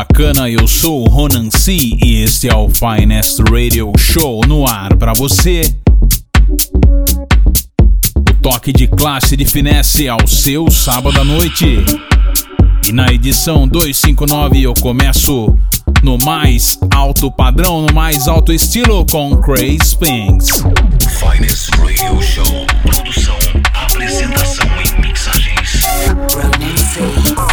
bacana? Eu sou o Ronan C e este é o Finest Radio Show no ar para você. O toque de classe de finesse ao seu sábado à noite. E na edição 259 eu começo no mais alto padrão, no mais alto estilo com Crazy Spinks. Finest Radio Show. Produção, apresentação e mixagens. Ronan C.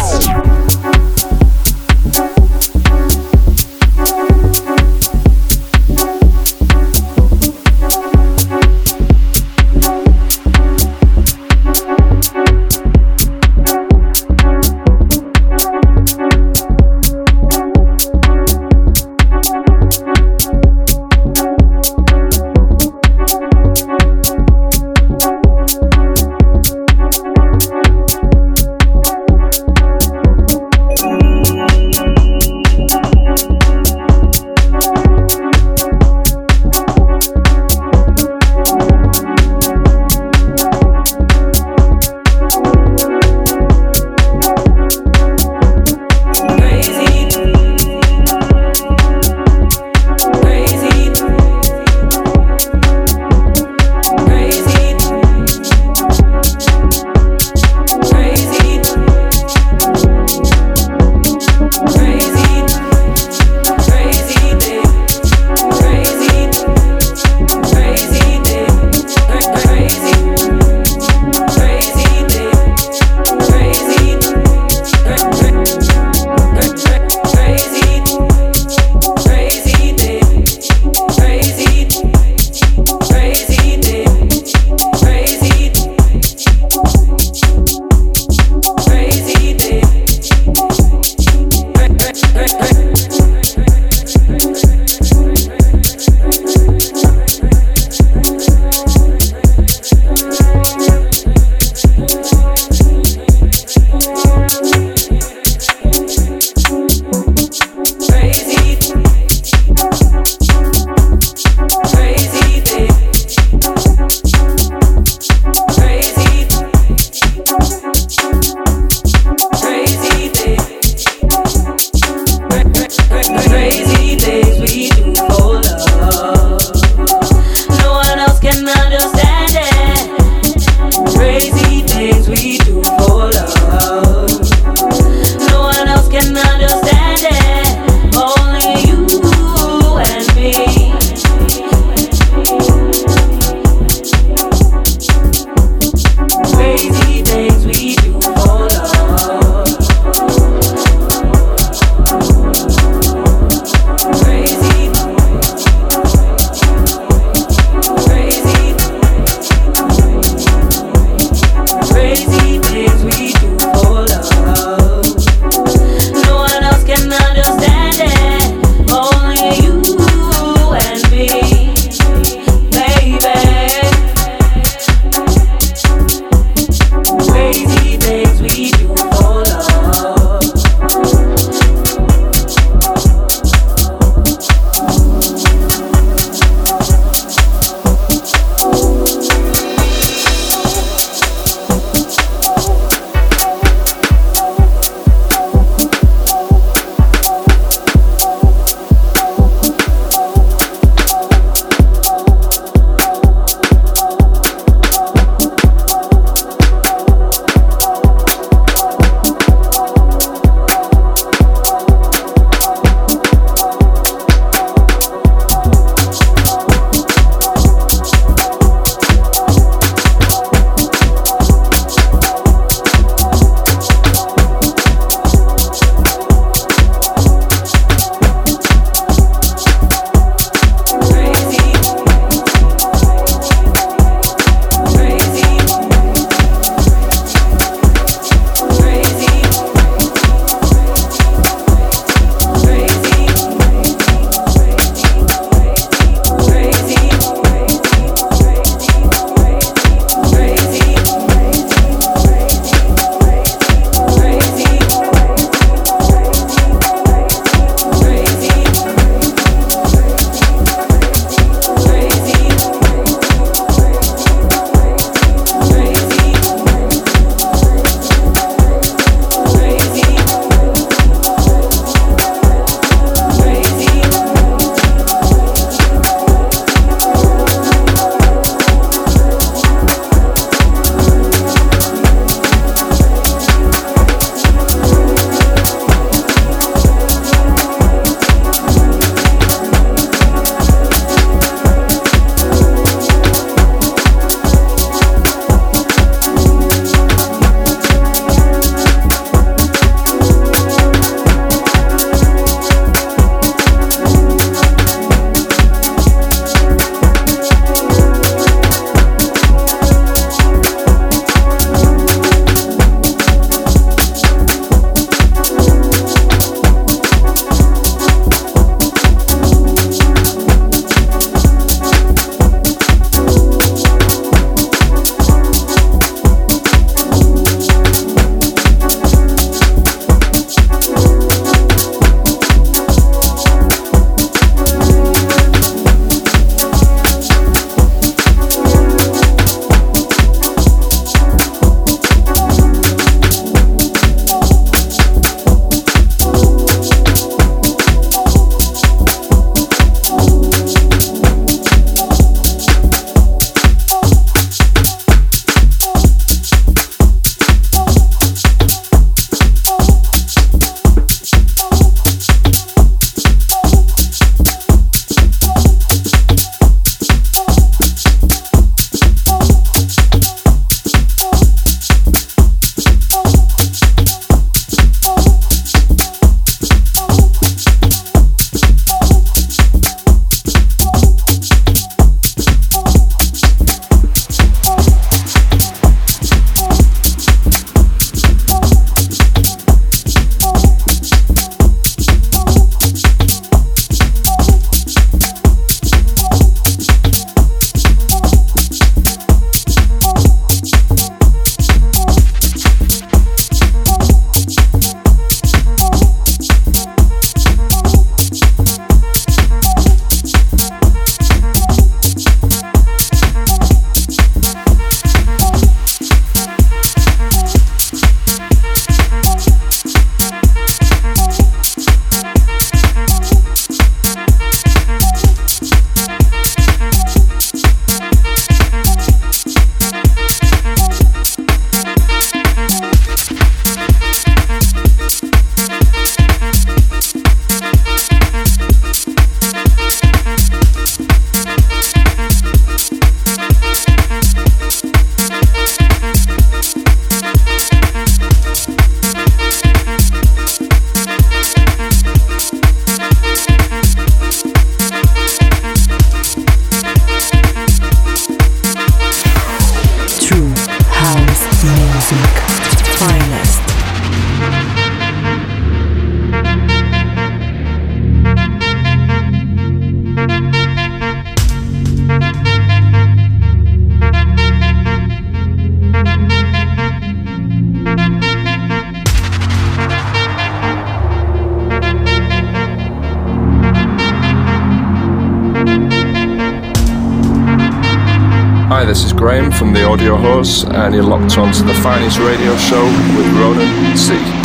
from the Audio Horse, and you're locked onto the finest radio show with Ronan C.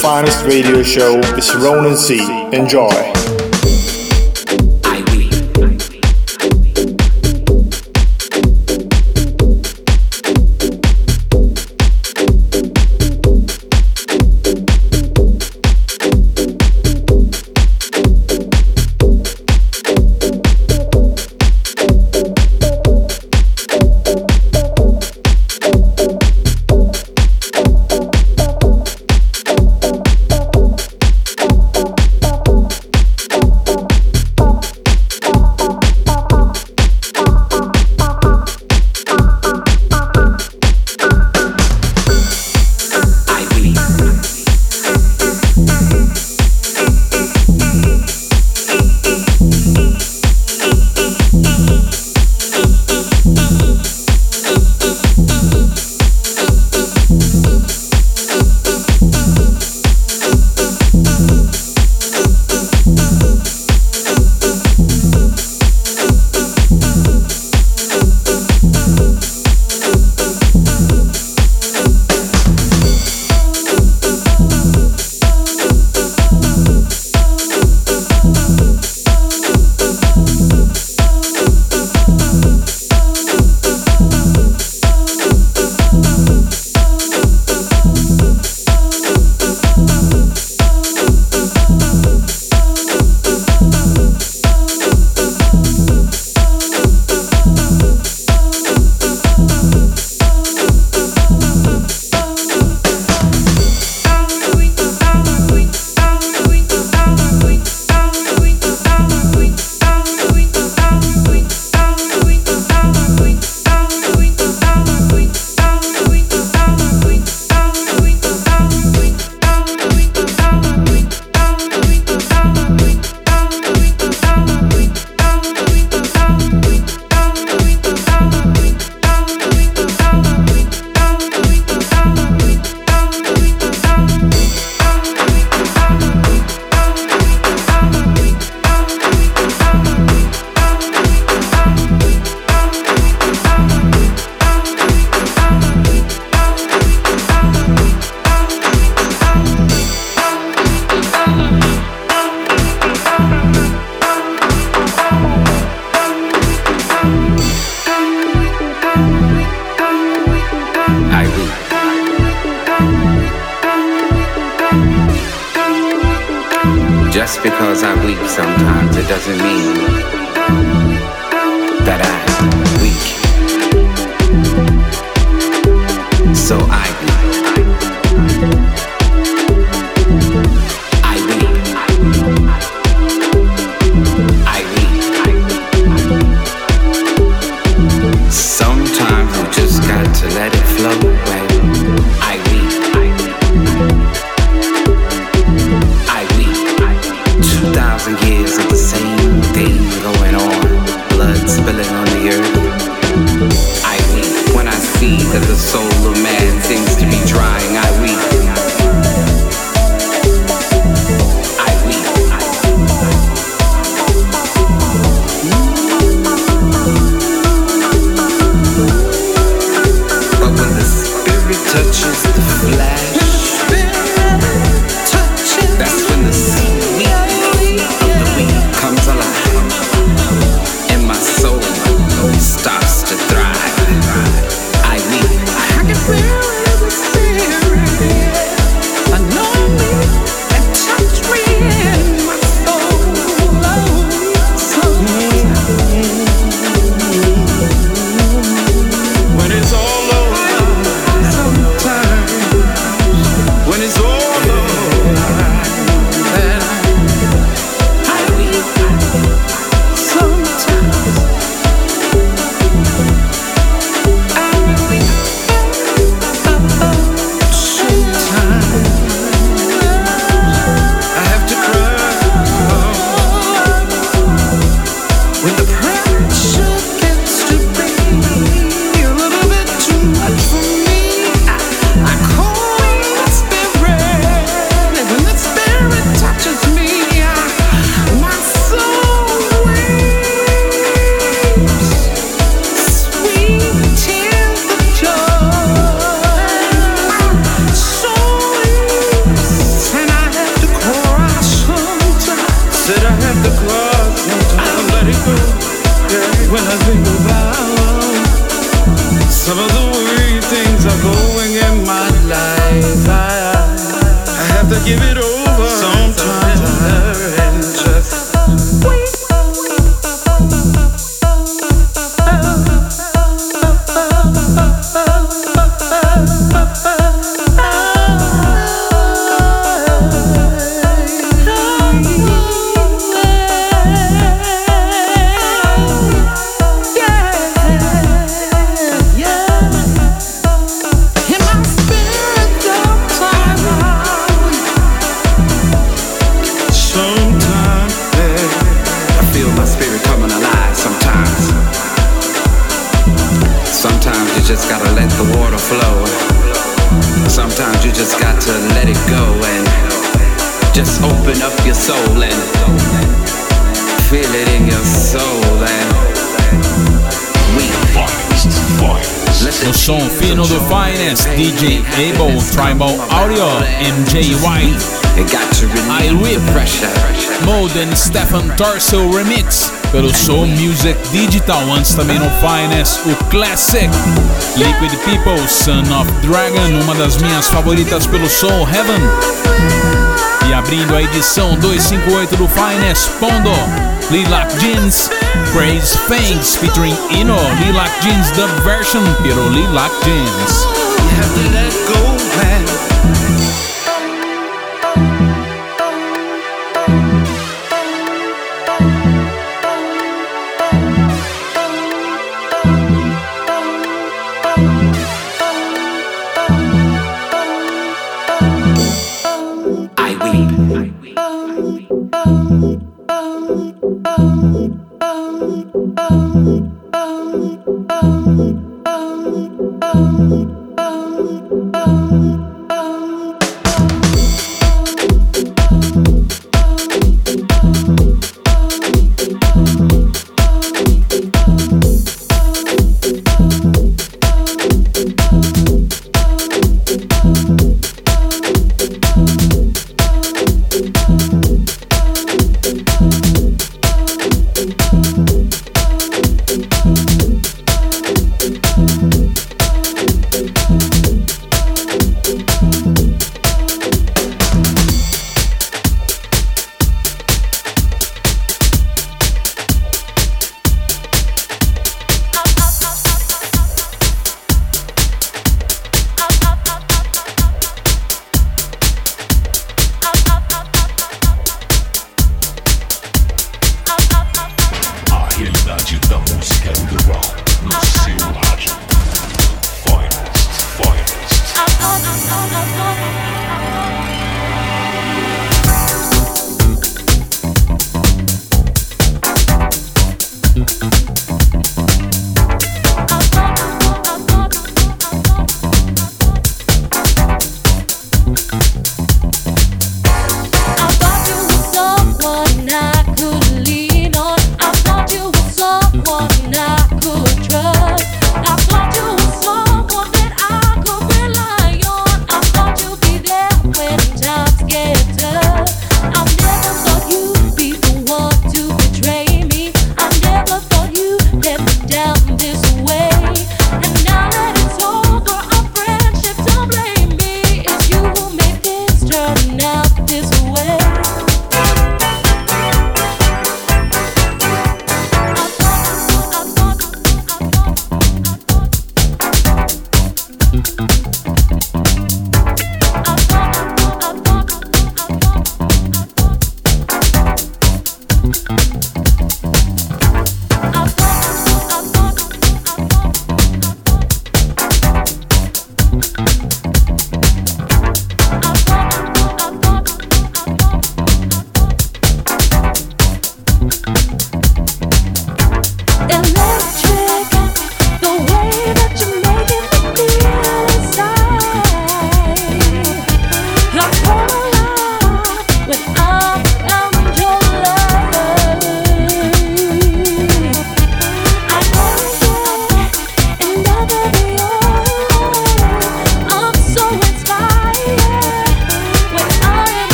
finest radio show with Ronan C. Enjoy. The soul of man sings O som fino do Finest, DJ Able, Tribal Audio, MJ White, I Whip. and Stefan Torso Remix, pelo Soul Music Digital, antes também no Finest, o Classic, Liquid People, Son of Dragon, uma das minhas favoritas pelo Soul Heaven. E abrindo a edição 258 do Finest, Pondo, Lilac Jeans, Praise Fangs featuring Ino, Lilac Jeans the version. Pelo Lilac Jeans.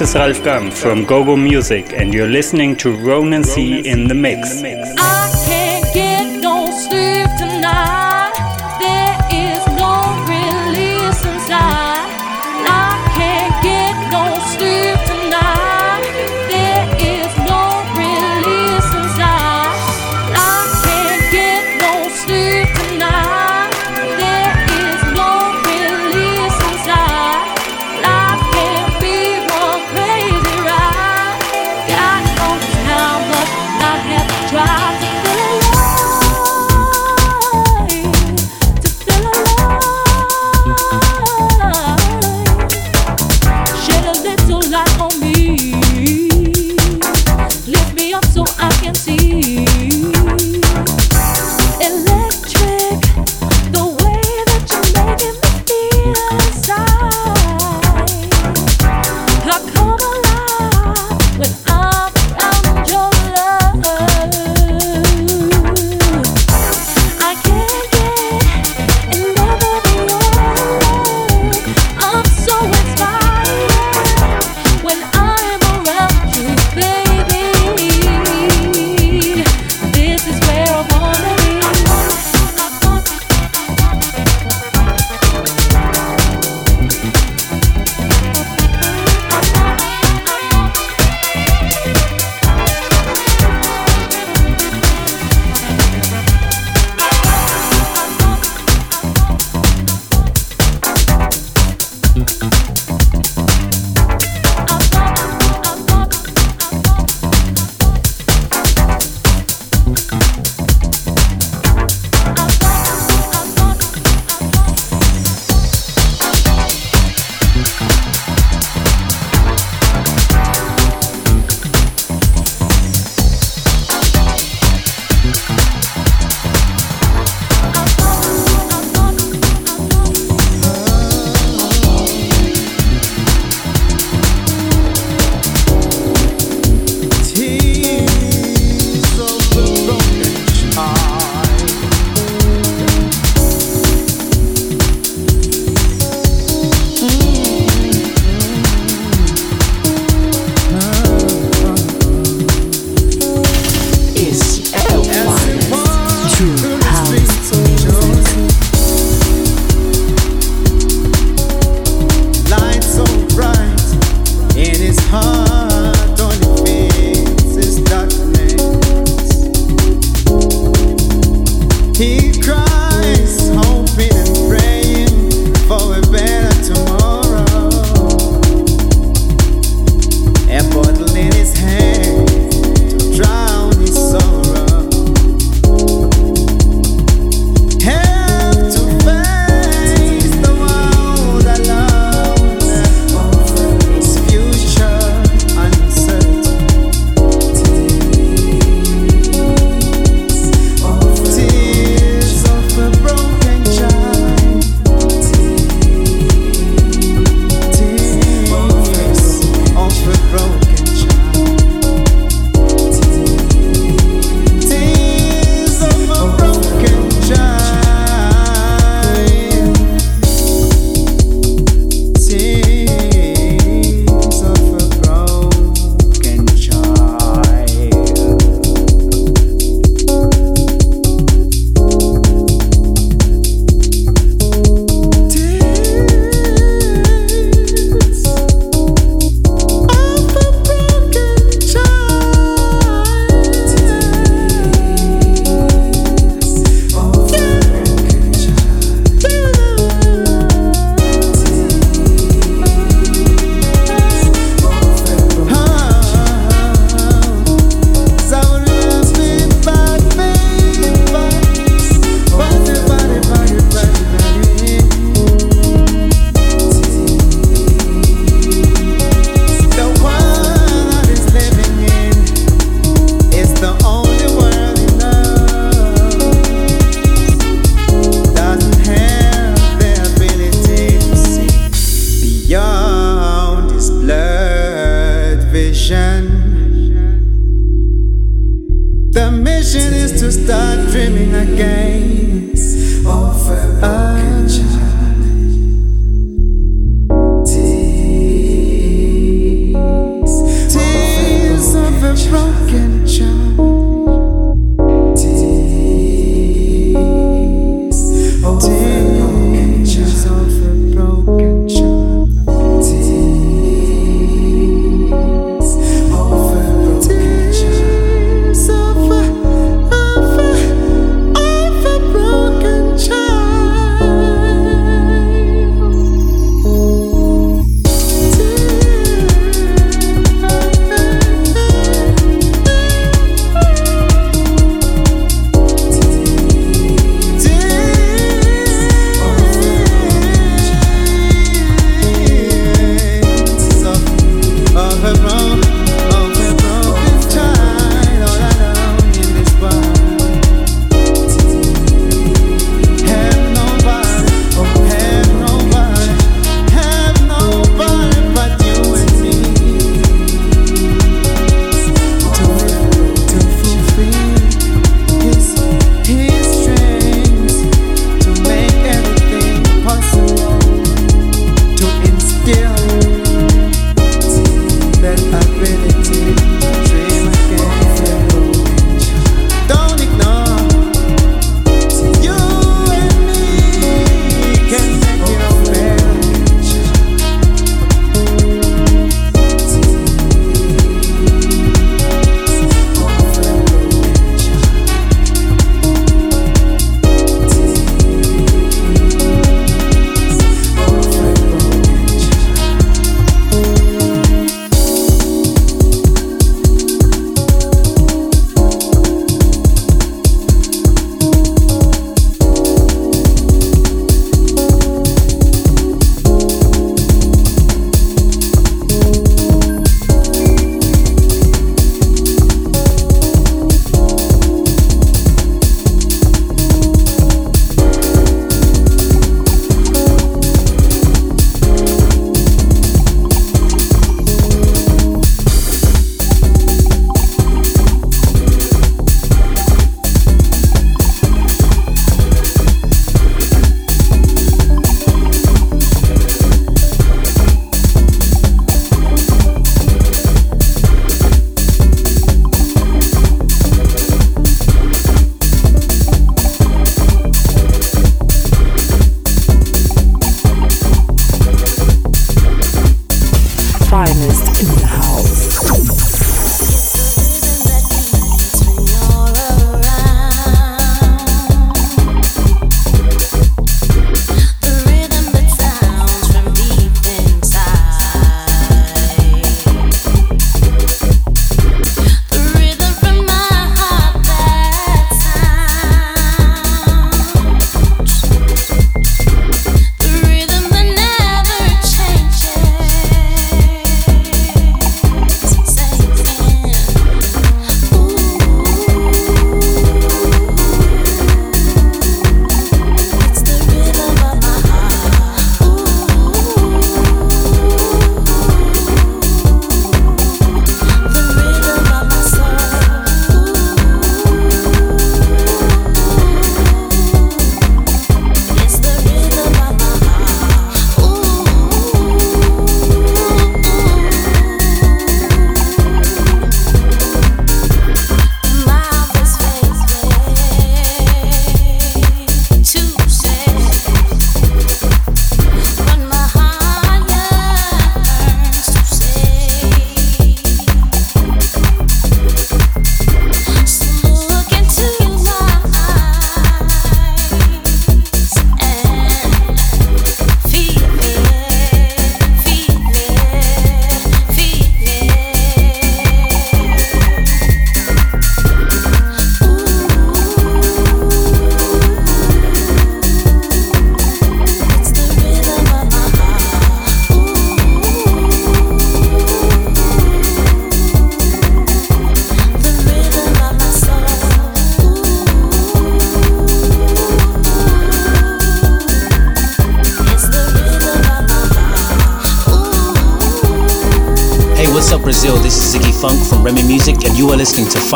This is Ralph Gam from GoGo Music, and you're listening to Ronan C in the mix. In the mix.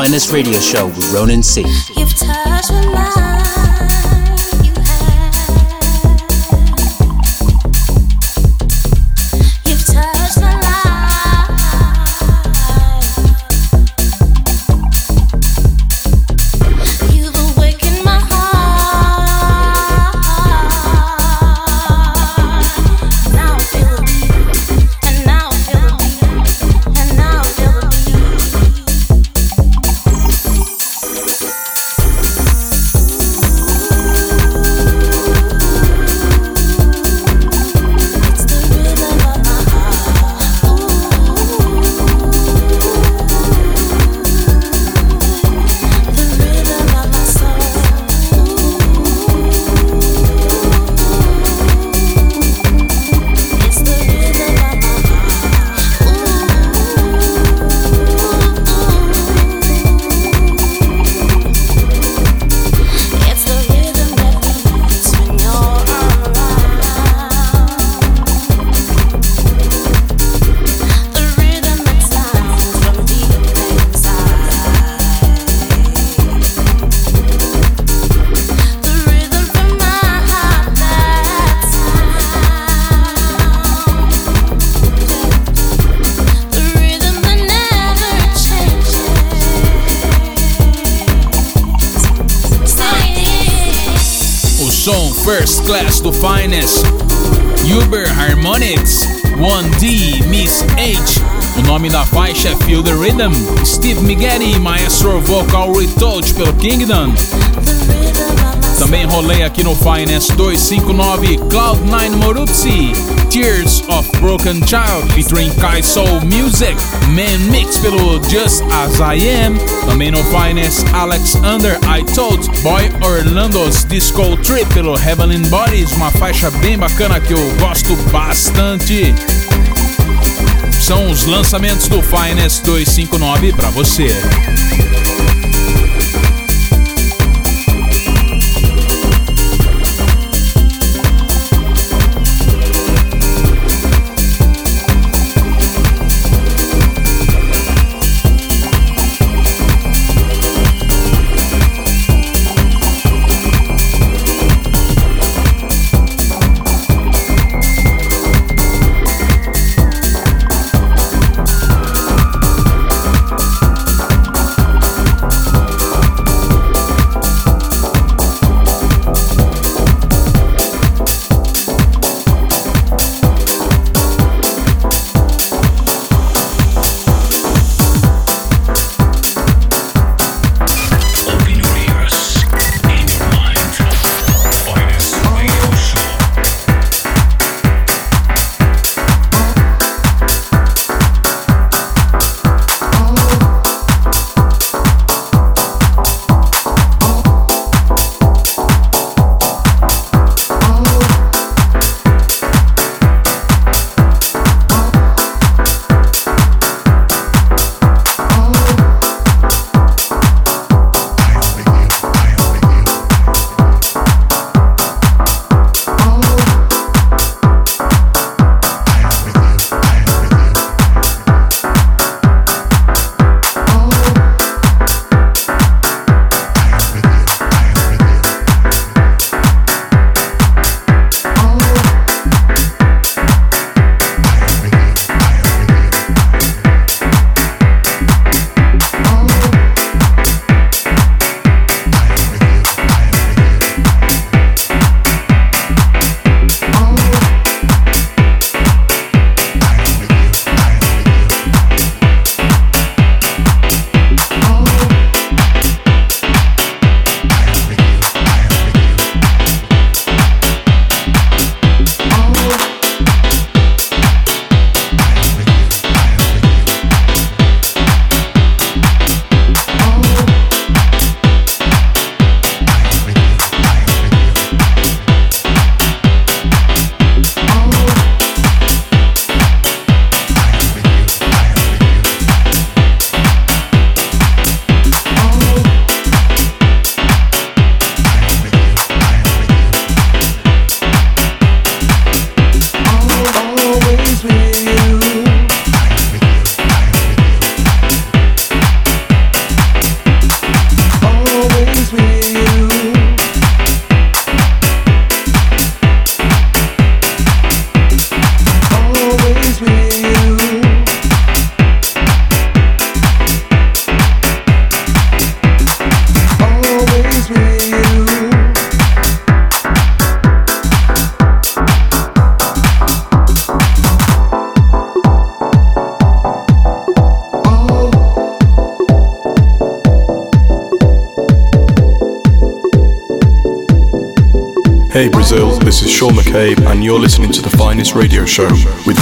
Finest Radio Show with Ronan C. Class do Finest, Uber Harmonics, 1D Miss H. O nome da faixa é Feel the Rhythm. Steve Mighetti, Maestro Vocal Retouch pelo Kingdom. Também rolei aqui no Finest 259 Cloud9 Moruzzi, Tears of Broken Child featuring Kai Soul Music, Man Mix pelo Just As I Am. Também no Finest Alex Under I Told Boy Orlando's Disco Trip pelo Heavenly Bodies, uma faixa bem bacana que eu gosto bastante. São os lançamentos do Finest 259 para você. Radio show with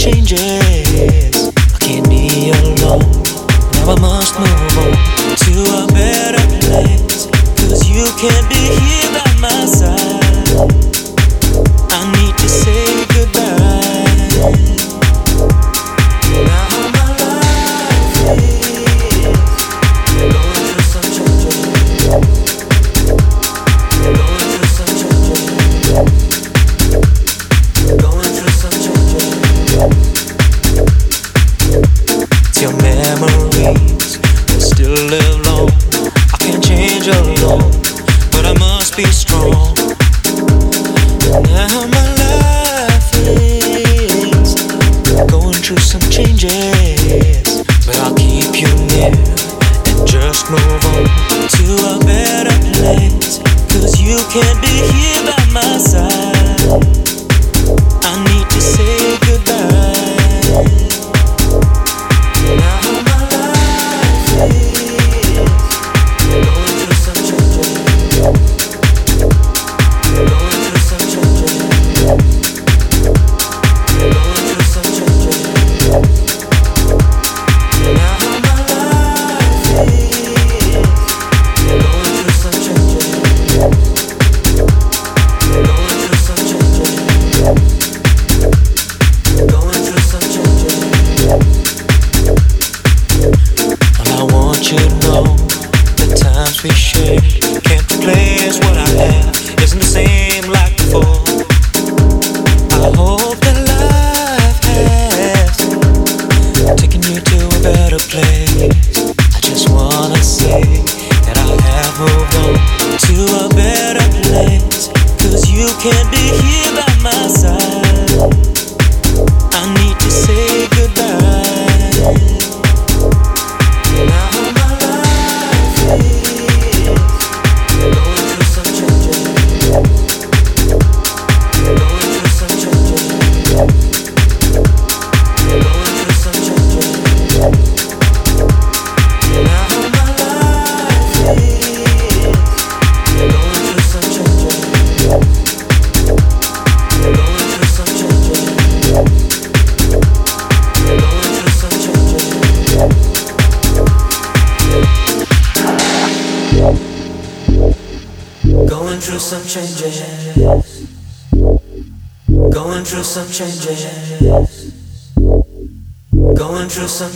changes.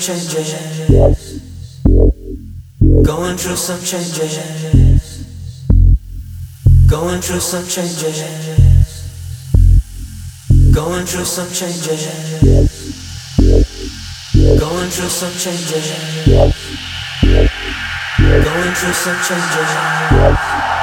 Some changes. Going through some changes. Going through some changes. Going through some changes. Que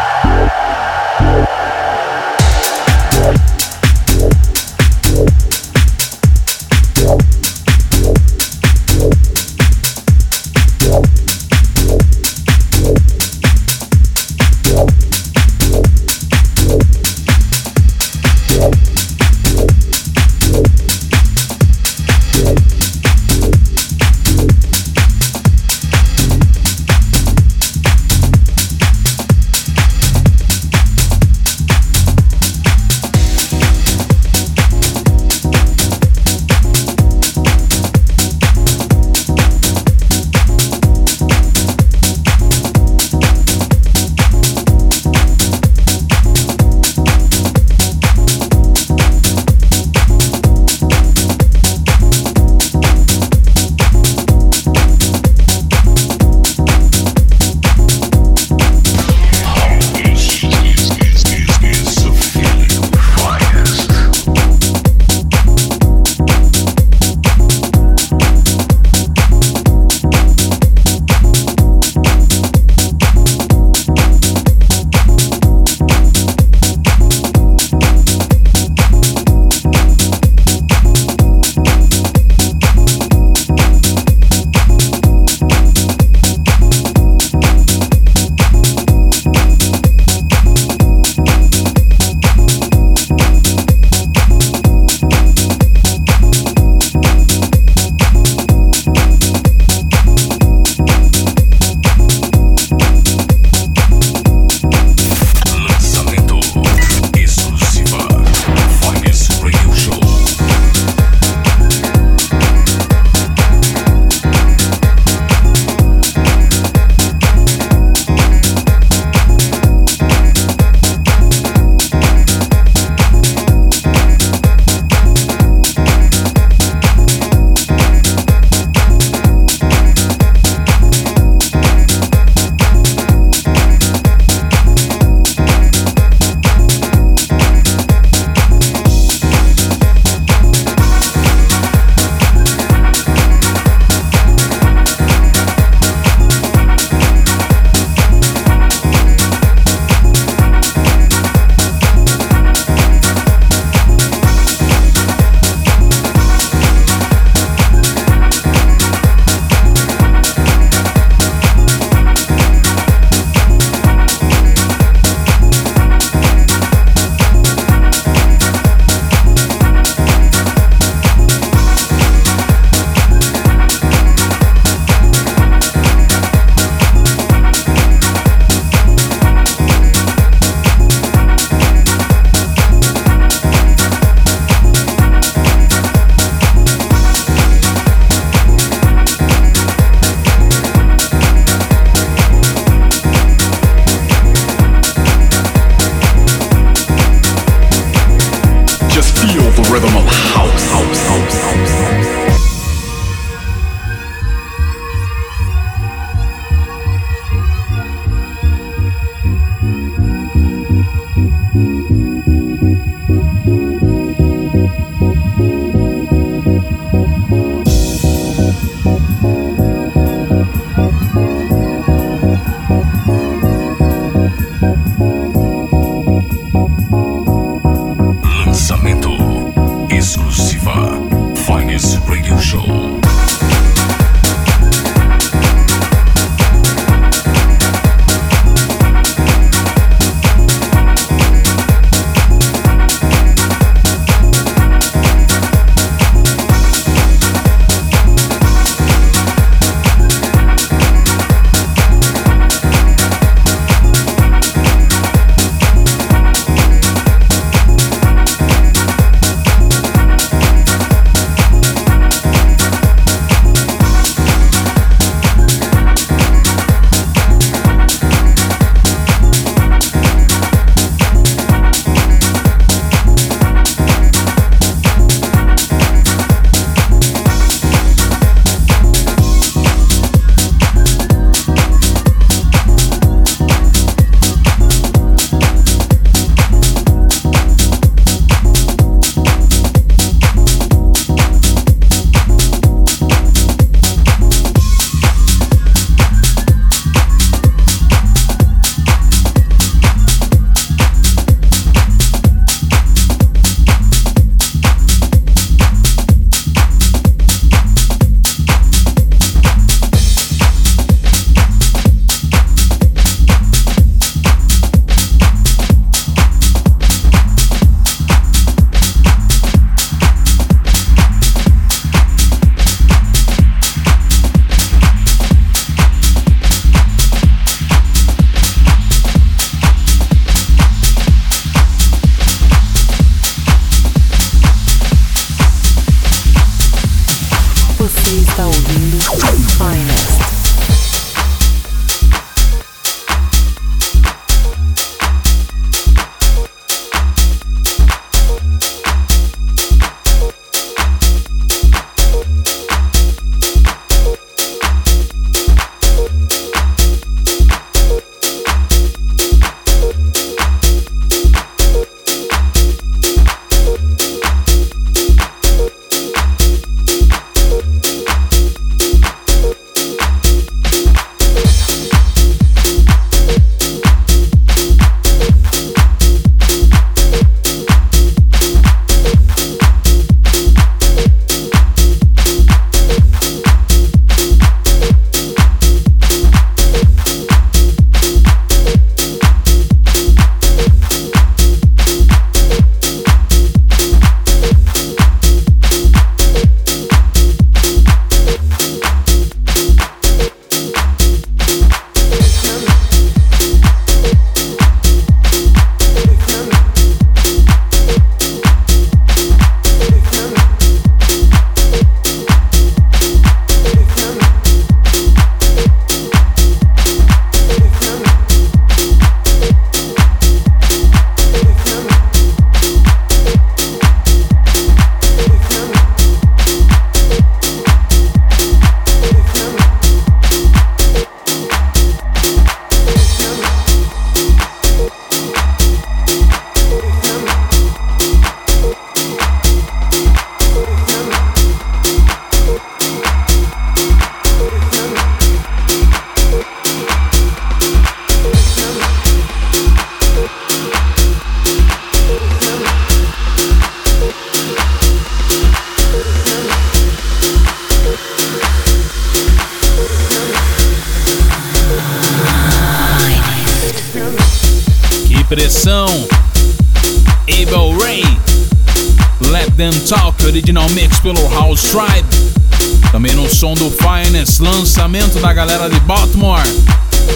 galera de Baltimore,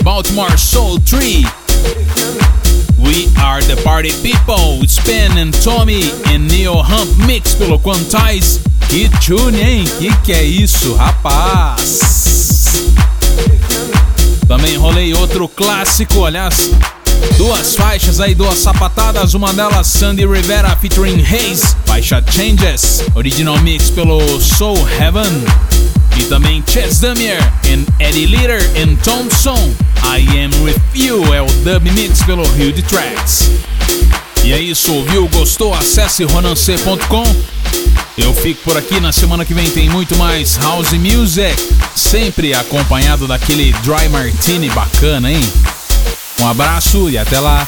Baltimore Soul Tree. We Are The Party People, Spen and Tommy e Neo Hump Mix pelo Quantize. Que tune, hein? Que que é isso, rapaz? Também rolei outro clássico, aliás, duas faixas aí, duas sapatadas, uma delas Sandy Rivera featuring Haze, faixa Changes, original mix pelo Soul Heaven. E também Chess Damier e Eddie Leader e Thompson. I Am With You é o dub mix pelo Huge Tracks. E é isso, ouviu? Gostou? Acesse ronancê.com. Eu fico por aqui, na semana que vem tem muito mais House Music, sempre acompanhado daquele Dry Martini bacana, hein? Um abraço e até lá!